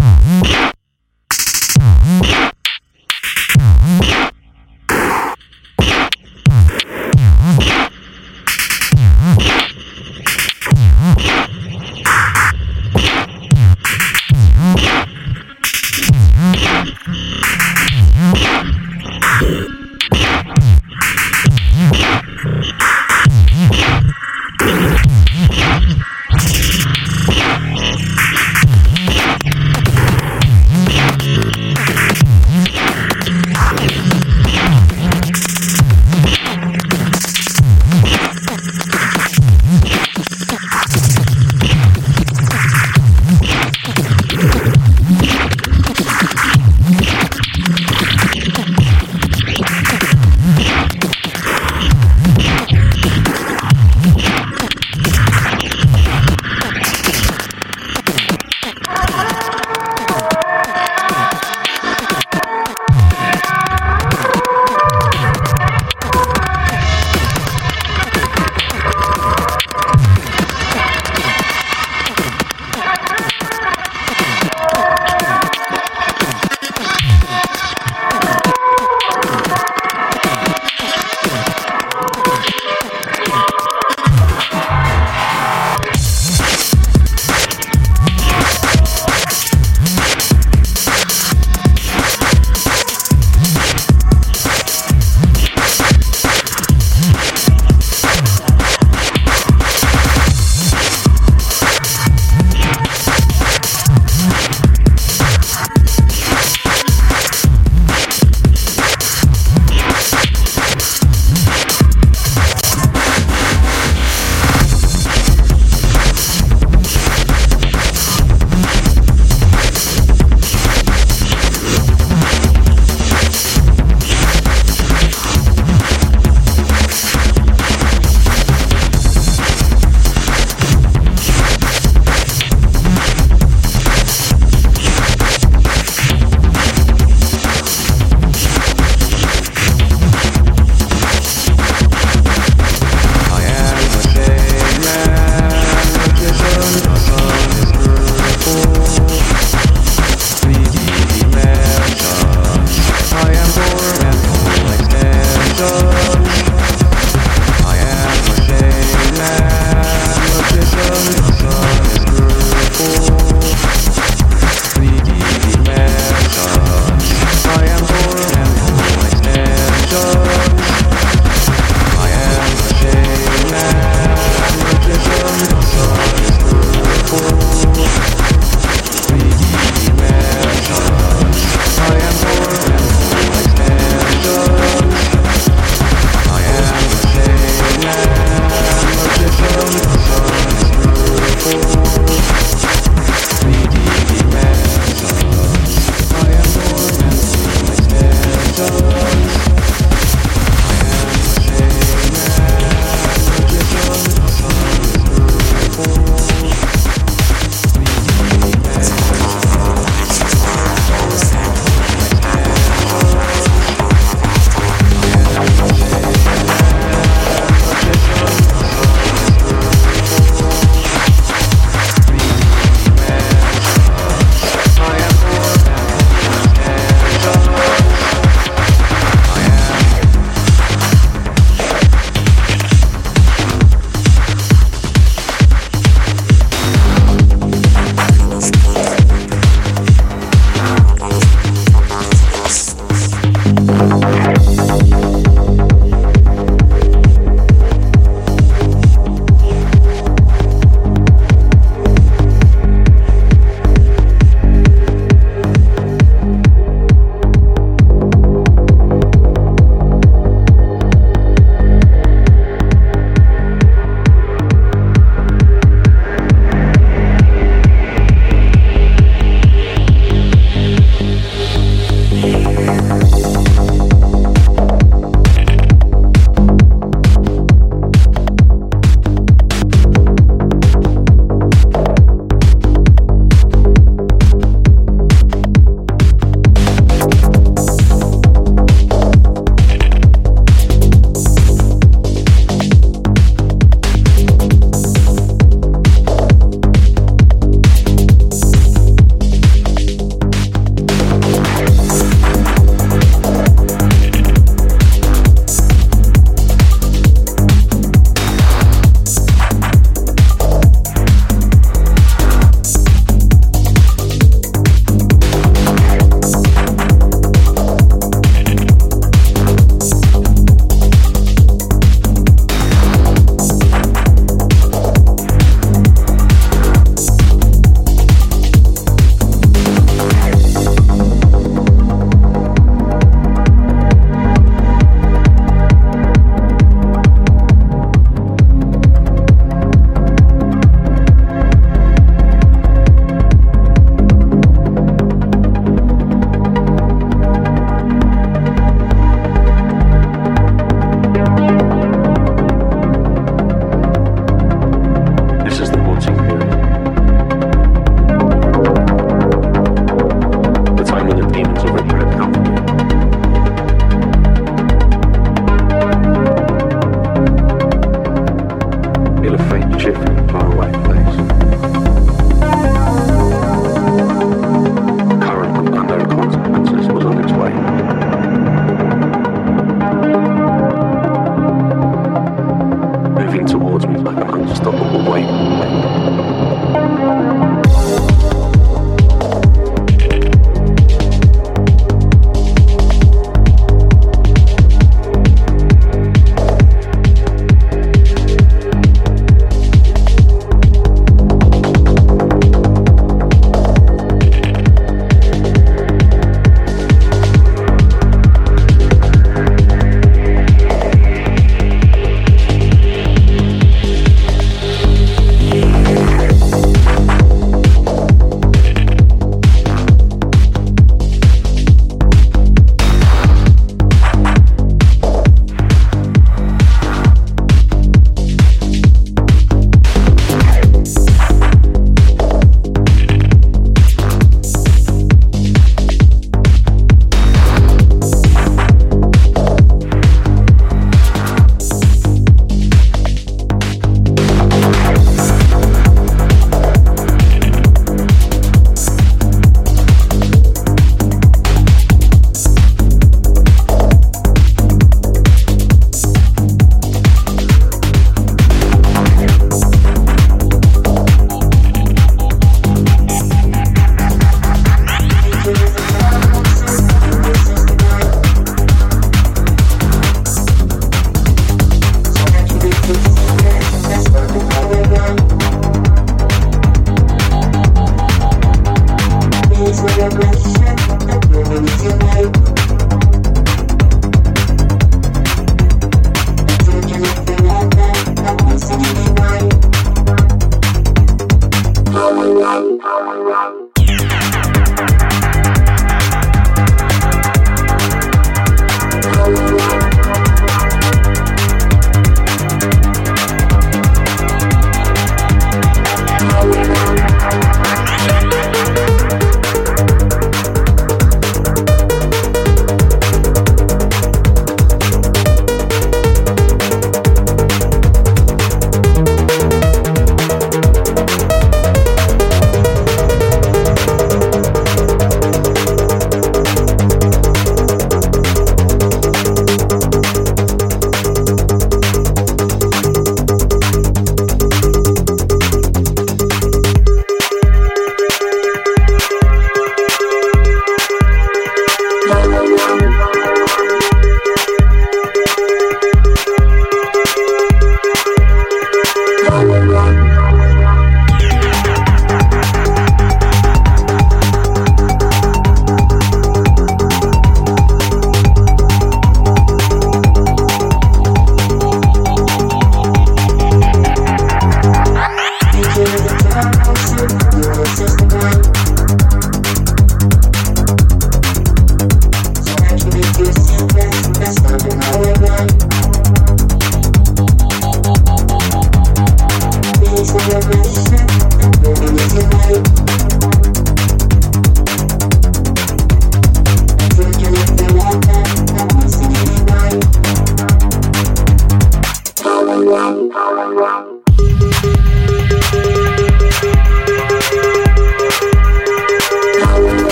you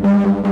Thank